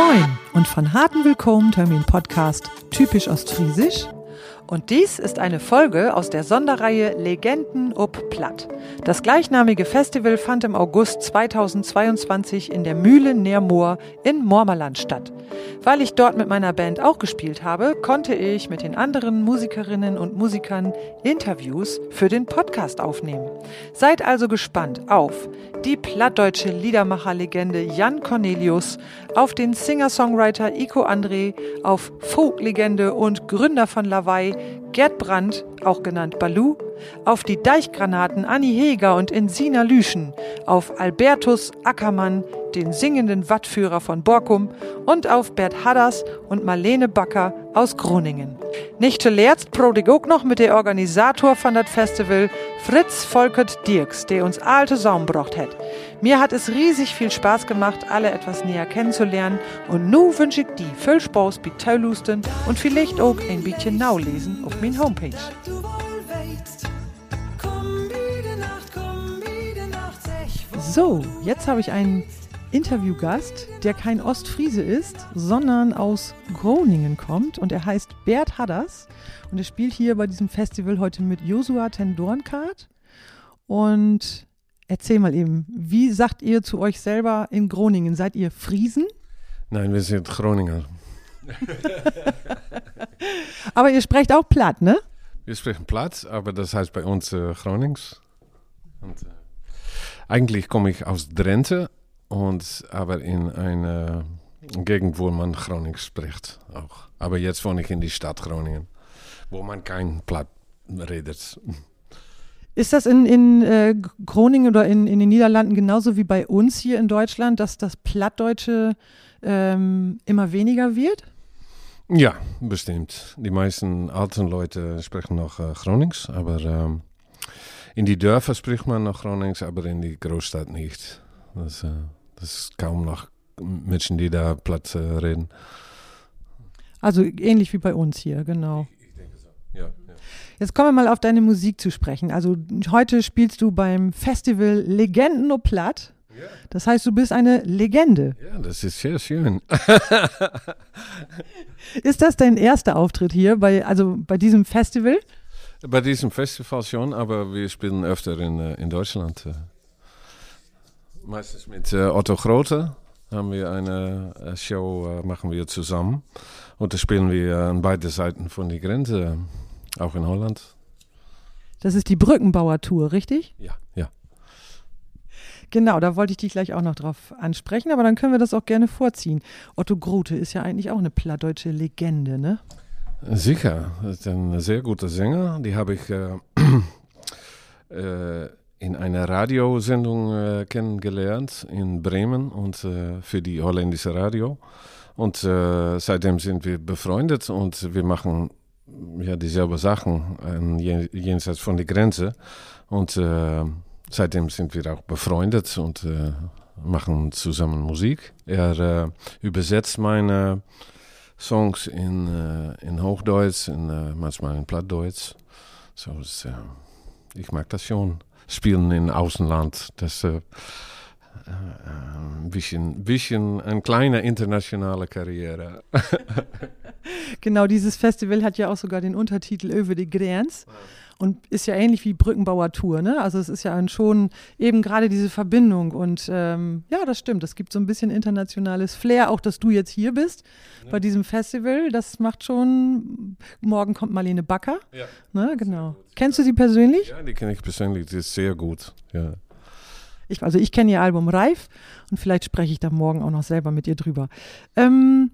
Moin. Und von harten Willkommen Termin Podcast typisch Ostfriesisch und dies ist eine Folge aus der Sonderreihe Legenden ob Platt. Das gleichnamige Festival fand im August 2022 in der Mühle Neermoor in Mormerland statt. Weil ich dort mit meiner Band auch gespielt habe, konnte ich mit den anderen Musikerinnen und Musikern Interviews für den Podcast aufnehmen. Seid also gespannt auf die plattdeutsche Liedermacherlegende Jan Cornelius, auf den Singer-Songwriter Iko André, auf Folklegende und Gründer von Lawai Gerd Brandt, auch genannt Balu, auf die Deichgranaten Anni Heger und Insina Lüschen, auf Albertus Ackermann, den singenden Wattführer von Borkum und auf Bert Hadders und Marlene Backer aus Groningen. Nicht zuletzt prodig auch noch mit der Organisator von das Festival, Fritz Volkert Dirks, der uns alte Saum brocht hat. Mir hat es riesig viel Spaß gemacht, alle etwas näher kennenzulernen und nu wünsche ich die viel Spaß bei Teulusten und vielleicht auch ein bisschen naulesen auf min Homepage. So, jetzt habe ich einen Interviewgast, der kein Ostfriese ist, sondern aus Groningen kommt und er heißt Bert Hadders und er spielt hier bei diesem Festival heute mit Josua Tendornkart und erzähl mal eben, wie sagt ihr zu euch selber in Groningen? Seid ihr Friesen? Nein, wir sind Groninger. aber ihr sprecht auch platt, ne? Wir sprechen platt, aber das heißt bei uns äh, Gronings. Und, äh, eigentlich komme ich aus Drenthe, und aber in einer Gegend, wo man Gronings spricht auch. Aber jetzt wohne ich in die Stadt Groningen, wo man kein Platt redet. Ist das in, in äh, Groningen oder in, in den Niederlanden genauso wie bei uns hier in Deutschland, dass das Plattdeutsche ähm, immer weniger wird? Ja, bestimmt. Die meisten alten Leute sprechen noch äh, Gronings, aber ähm, in die Dörfer spricht man noch Gronings, aber in die Großstadt nicht. Das, äh, das ist kaum noch Menschen, die da platt äh, reden. Also ähnlich wie bei uns hier, genau. Ich, ich denke so. Ja, ja. Jetzt kommen wir mal auf deine Musik zu sprechen. Also heute spielst du beim Festival Legenden no Platt. Ja. Das heißt, du bist eine Legende. ja, das ist sehr schön. Ist das dein erster Auftritt hier bei, also bei diesem Festival? Bei diesem Festival schon, aber wir spielen öfter in, äh, in Deutschland. äh. Meistens mit äh, Otto Grote haben wir eine Show, machen wir zusammen. Und da spielen wir an beide Seiten von der Grenze, auch in Holland. Das ist die Brückenbauer-Tour, richtig? Ja, ja. Genau, da wollte ich dich gleich auch noch drauf ansprechen, aber dann können wir das auch gerne vorziehen. Otto Grote ist ja eigentlich auch eine plattdeutsche Legende, ne? Sicher, das ist ein sehr guter Sänger. Die habe ich äh, äh, in einer Radiosendung äh, kennengelernt in Bremen und äh, für die holländische Radio. Und äh, seitdem sind wir befreundet und wir machen ja dieselben Sachen ähm, jen- jenseits von der Grenze. Und äh, seitdem sind wir auch befreundet und machen zusammen Musik. Er übersetzt meine Songs in, äh, in Hochdeutsch und äh, manchmal in Plattdeutsch. So ist, äh, ich mag das schon. Spielen in Außenland, das äh, äh, ein bisschen, bisschen eine kleine internationale Karriere. Genau, dieses Festival hat ja auch sogar den Untertitel Öwe de Grenz und ist ja ähnlich wie Brückenbauer Tour, ne? Also es ist ja schon eben gerade diese Verbindung und ähm, ja, das stimmt. Es gibt so ein bisschen internationales Flair, auch dass du jetzt hier bist bei diesem Festival. Das macht schon. Morgen kommt Marlene Backer, Ja. ne? Genau. Kennst du sie persönlich? Ja, die kenne ich persönlich, die ist sehr gut. Ja. Ich, also ich kenne ihr Album Reif und vielleicht spreche ich da morgen auch noch selber mit ihr drüber. Ähm,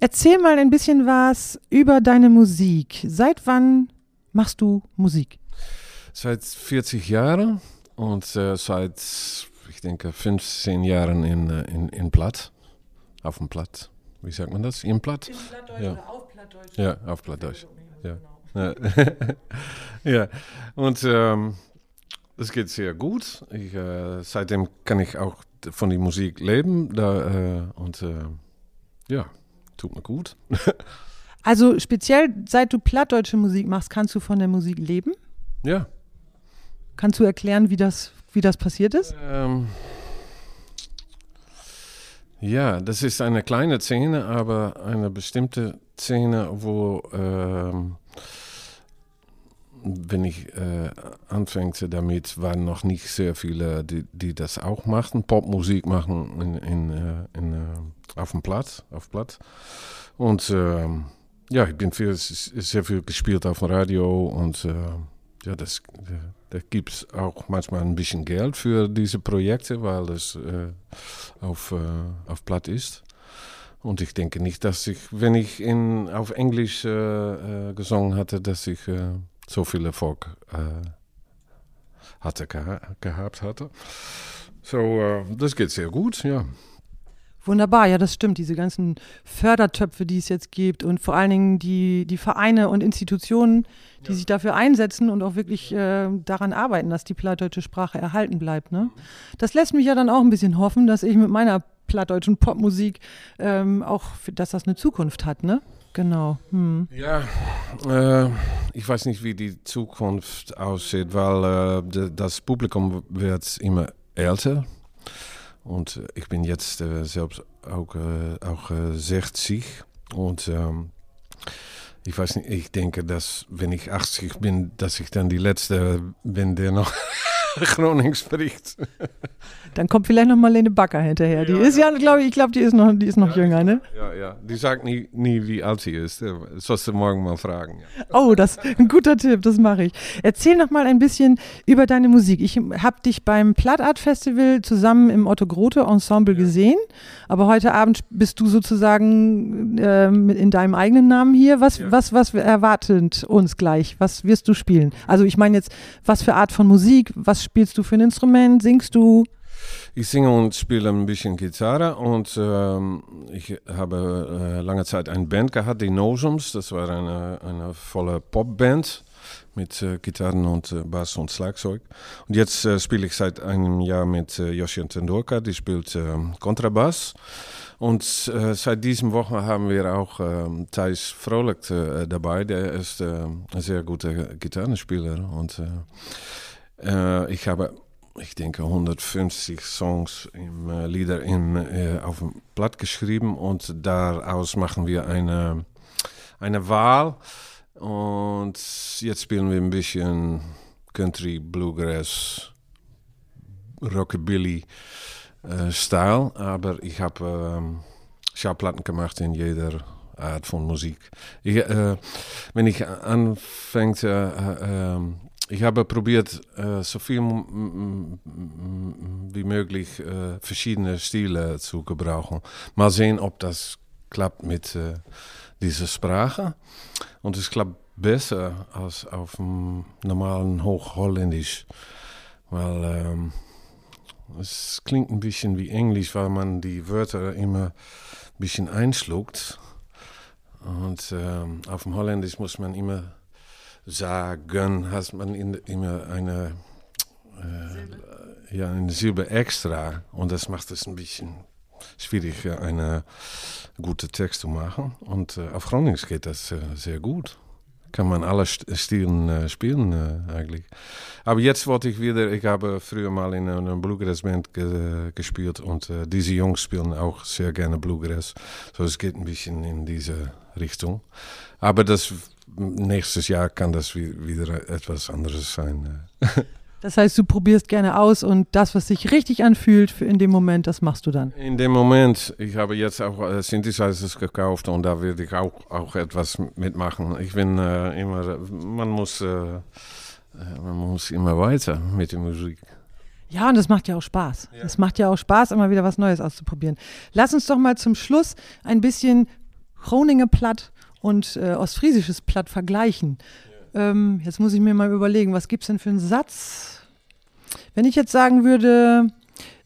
erzähl mal ein bisschen was über deine Musik. Seit wann machst du Musik? Seit 40 Jahren und äh, seit, ich denke, 15 Jahren in, äh, in, in Platt. Auf dem Platt. Wie sagt man das? Im Platt? Ja. auf Plattdeutsch? Ja, auf Plattdeutsch. Ja. Ja. ja, und ähm, das geht sehr gut. Ich, äh, seitdem kann ich auch von der Musik leben. Da, äh, und äh, ja, tut mir gut. Also speziell seit du plattdeutsche Musik machst, kannst du von der Musik leben? Ja. Kannst du erklären, wie das, wie das passiert ist? Ähm, Ja, das ist eine kleine Szene, aber eine bestimmte Szene, wo, ähm, wenn ich äh, anfängte damit, waren noch nicht sehr viele, die, die das auch machten, Popmusik machen in, in, äh, in, äh, auf dem Platz, auf Platz. Und ähm, ja, ich bin viel, sehr viel gespielt auf dem Radio und äh, ja, das, da gibt es auch manchmal ein bisschen Geld für diese Projekte, weil das äh, auf, äh, auf Platt ist. Und ich denke nicht, dass ich, wenn ich in, auf Englisch äh, äh gesungen hatte, dass ich äh, so viel Erfolg äh, hatte, geha gehabt hatte. So, das geht sehr gut, ja. Wunderbar, ja, das stimmt. Diese ganzen Fördertöpfe, die es jetzt gibt und vor allen Dingen die, die Vereine und Institutionen, die ja. sich dafür einsetzen und auch wirklich äh, daran arbeiten, dass die plattdeutsche Sprache erhalten bleibt. Ne? Das lässt mich ja dann auch ein bisschen hoffen, dass ich mit meiner plattdeutschen Popmusik ähm, auch, dass das eine Zukunft hat, ne? Genau. Hm. Ja, äh, ich weiß nicht, wie die Zukunft aussieht, weil äh, das Publikum wird immer älter. Und äh, ich bin jetzt äh, selbst auch, äh, auch 60 und ähm, ich weiß nicht, ich denke, dass wenn ich 80 bin, dass ich dann die Letzte bin, der noch Gronings spricht. Dann kommt vielleicht noch Marlene Backer hinterher. Die ja, ist ja, glaube ich, ich glaube, die ist noch, die ist noch ja, jünger, ne? Ja, ja. Die sagt nie, nie, wie alt sie ist. sollst du morgen mal fragen. Ja. Oh, das ist ein guter Tipp, das mache ich. Erzähl noch mal ein bisschen über deine Musik. Ich habe dich beim Plattart Festival zusammen im Otto Grote Ensemble gesehen, aber heute Abend bist du sozusagen äh, in deinem eigenen Namen hier. Was, was, was erwartet uns gleich? Was wirst du spielen? Also ich meine jetzt, was für Art von Musik? Was spielst du für ein Instrument? Singst du? Ich singe und spiele ein bisschen Gitarre und ähm, ich habe äh, lange Zeit eine Band gehabt, die Nosums. Das war eine, eine volle Popband mit äh, Gitarren und äh, Bass und Schlagzeug. Und jetzt äh, spiele ich seit einem Jahr mit äh, Yoshi Tendorka, die spielt ähm, Kontrabass. Und äh, seit diesem Woche haben wir auch ähm, Thijs Frohlich äh, dabei. Der ist äh, ein sehr guter Gitarrenspieler. Und äh, ich habe ich denke, 150 Songs im äh, Lieder im, äh, auf geschrieben und daraus machen wir eine, eine Wahl. Und jetzt spielen wir ein bisschen Country, Bluegrass, Rockabilly äh, Style. Aber ich habe ähm, Schallplatten gemacht in jeder Art von Musik. Ich, äh, wenn ich anfängt, ich habe probiert, äh, so viel wie möglich äh, verschiedene Stile zu gebrauchen. Mal sehen, ob das klappt mit äh, dieser Sprache. Und es klappt besser als auf dem normalen Hochholländisch. Weil ähm, es klingt ein bisschen wie Englisch, weil man die Wörter immer ein bisschen einschluckt. Und ähm, auf dem Holländisch muss man immer sagen, hat man immer eine, äh, ja, eine Silbe extra. Und das macht es ein bisschen schwierig, eine gute Text zu machen. Und äh, auf Gronings geht das äh, sehr gut. Kann man alle Stilen äh, spielen äh, eigentlich. Aber jetzt wollte ich wieder, ich habe früher mal in einer Bluegrass-Band ge gespielt und äh, diese Jungs spielen auch sehr gerne Bluegrass. So es geht ein bisschen in diese Richtung. Aber das nächstes Jahr kann das wieder etwas anderes sein. Das heißt, du probierst gerne aus und das, was sich richtig anfühlt für in dem Moment, das machst du dann. In dem Moment, ich habe jetzt auch äh, Synthesizers gekauft und da werde ich auch, auch etwas mitmachen. Ich bin äh, immer, man muss, äh, äh, man muss immer weiter mit der Musik. Ja, und das macht ja auch Spaß. Es ja. macht ja auch Spaß, immer wieder was Neues auszuprobieren. Lass uns doch mal zum Schluss ein bisschen Groninger Platt und äh, Ostfriesisches Platt vergleichen. Ja. Ähm, jetzt muss ich mir mal überlegen, was gibt es denn für einen Satz? Wenn ich jetzt sagen würde,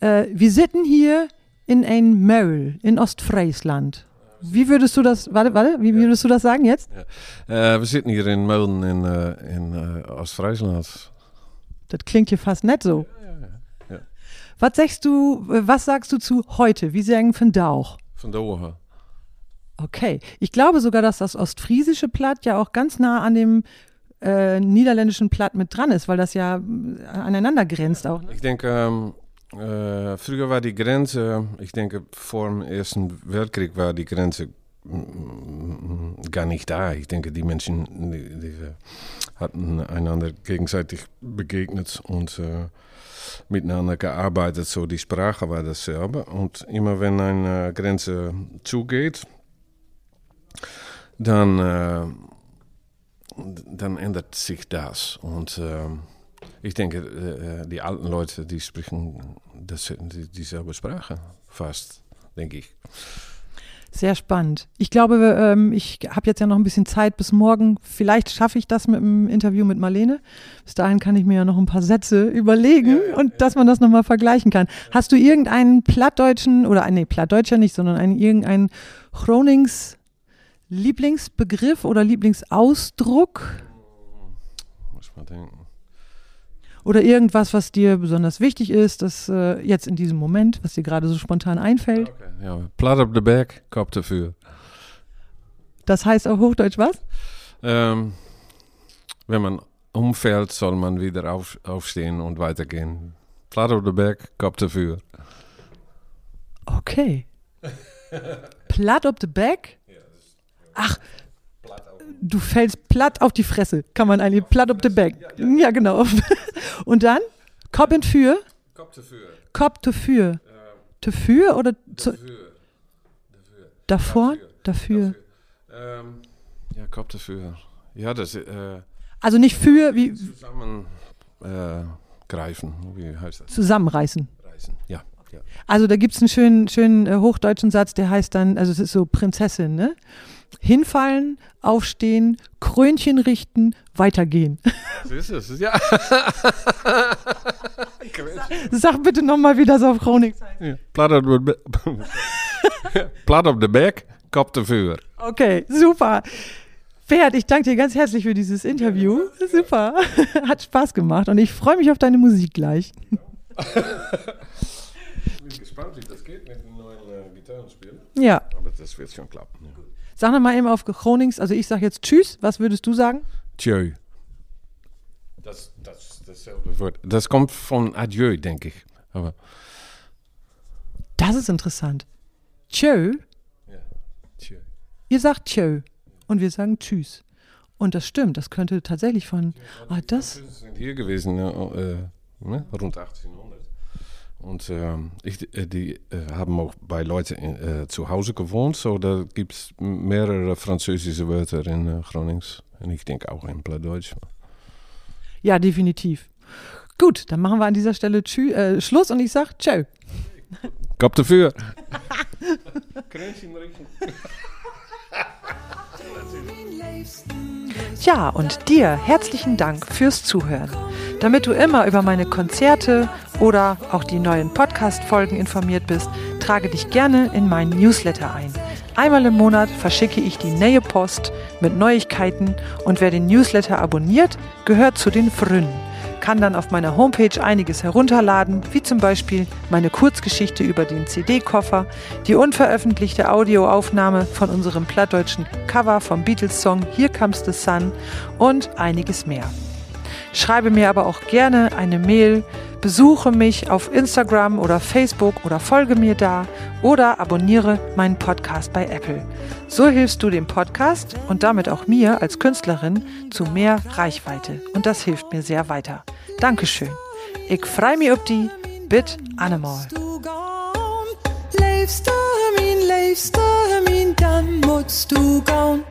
äh, wir sitzen hier in ein Möll in Ostfriesland. Wie würdest du das, warte, warte, wie würdest du das sagen jetzt? Ja. Äh, wir sitzen hier in Mölln in, äh, in äh, Ostfriesland. Das klingt hier fast nett so. Ja, was sagst du, äh, was sagst du zu heute? Wie sagen von Dauch? Von Dauch. Okay. Ich glaube sogar, dass das ostfriesische Platt ja auch ganz nah an dem äh, niederländischen Platt mit dran ist, weil das ja äh, aneinander grenzt auch. Ne? Ich denke, ähm, Äh, früher war die Grenze, ich denke, vor dem Ersten Weltkrieg war die Grenze mm, gar nicht da. Ich denke, die Menschen die, die hatten einander gegenseitig begegnet und äh, miteinander gearbeitet. So die Sprache war dasselbe. Und immer wenn eine Grenze zugeht, dann, äh, dann ändert sich das. Und äh, ich denke, äh, die alten Leute, die sprechen das, dieselbe Sprache fast, denke ich. Sehr spannend. Ich glaube, ähm, ich habe jetzt ja noch ein bisschen Zeit bis morgen. Vielleicht schaffe ich das mit dem Interview mit Marlene. Bis dahin kann ich mir ja noch ein paar Sätze überlegen ja, ja, und ja. dass man das nochmal vergleichen kann. Hast du irgendeinen plattdeutschen, oder nee, plattdeutscher nicht, sondern einen, irgendeinen Chronings Lieblingsbegriff oder Lieblingsausdruck? Muss man denken. Oder irgendwas, was dir besonders wichtig ist, das äh, jetzt in diesem Moment, was dir gerade so spontan einfällt? Okay, ja, Platt auf der Berg, Kopf dafür. Das heißt auf Hochdeutsch was? Ähm, wenn man umfällt, soll man wieder auf, aufstehen und weitergehen. Platt auf der Berg, Kopf dafür. Okay. Platt auf der Berg? Ach, du fällst platt auf die Fresse, kann man eigentlich, platt auf den Back. Ja, genau. Und dann, Kopf in für? Kopf dafür. Kopf dafür. Dafür oder zu, davor? Dafür. Ähm, ja, Kopf dafür. Ja, das äh, Also nicht für, wie. Zusammen äh, greifen, wie heißt das? Zusammenreißen. Reißen, ja. ja. Also da gibt es einen schönen, schönen äh, hochdeutschen Satz, der heißt dann, also es ist so Prinzessin, ne? Hinfallen, aufstehen, Krönchen richten, weitergehen. So ist es, ja. Sag bitte nochmal, wie das auf Chronik heißt. Platt auf der Berg, Kopf dafür. Okay, super. Bert, ich danke dir ganz herzlich für dieses Interview. Super. Hat Spaß gemacht und ich freue mich auf deine Musik gleich. ich bin gespannt, wie das geht mit dem neuen äh, Gitarrenspiel. Ja. Aber das wird schon klappen. Ja. Sag mal eben auf Gronings, also ich sage jetzt Tschüss. Was würdest du sagen? Tschö. Das, das, dasselbe Wort. Das kommt von Adieu, denke ich. Aber das ist interessant. Tschö. Ja, tschö. Ihr sagt Tschö und wir sagen Tschüss. Und das stimmt, das könnte tatsächlich von. Ja, ah, das. sind hier gewesen, äh, ne? rund 1800. Und äh, ich, äh, die äh, haben auch bei Leuten äh, zu Hause gewohnt. So, da gibt es mehrere französische Wörter in äh, Gronings. Und ich denke auch in Plattdeutsch. Ja, definitiv. Gut, dann machen wir an dieser Stelle tschü, äh, Schluss und ich sage Tschö. Kopf dafür. Ja, und dir herzlichen Dank fürs Zuhören. Damit du immer über meine Konzerte oder auch die neuen Podcast-Folgen informiert bist, trage dich gerne in meinen Newsletter ein. Einmal im Monat verschicke ich die Nähe Post mit Neuigkeiten und wer den Newsletter abonniert, gehört zu den Frünen kann dann auf meiner Homepage einiges herunterladen, wie zum Beispiel meine Kurzgeschichte über den CD-Koffer, die unveröffentlichte Audioaufnahme von unserem plattdeutschen Cover vom Beatles-Song Here Comes the Sun und einiges mehr. Schreibe mir aber auch gerne eine Mail, besuche mich auf Instagram oder Facebook oder folge mir da oder abonniere meinen Podcast bei Apple. So hilfst du dem Podcast und damit auch mir als Künstlerin zu mehr Reichweite und das hilft mir sehr weiter. Dankeschön. Ich freue mich auf die Bit Animal. Leefst du min, leefst du min, dann musst du gehen.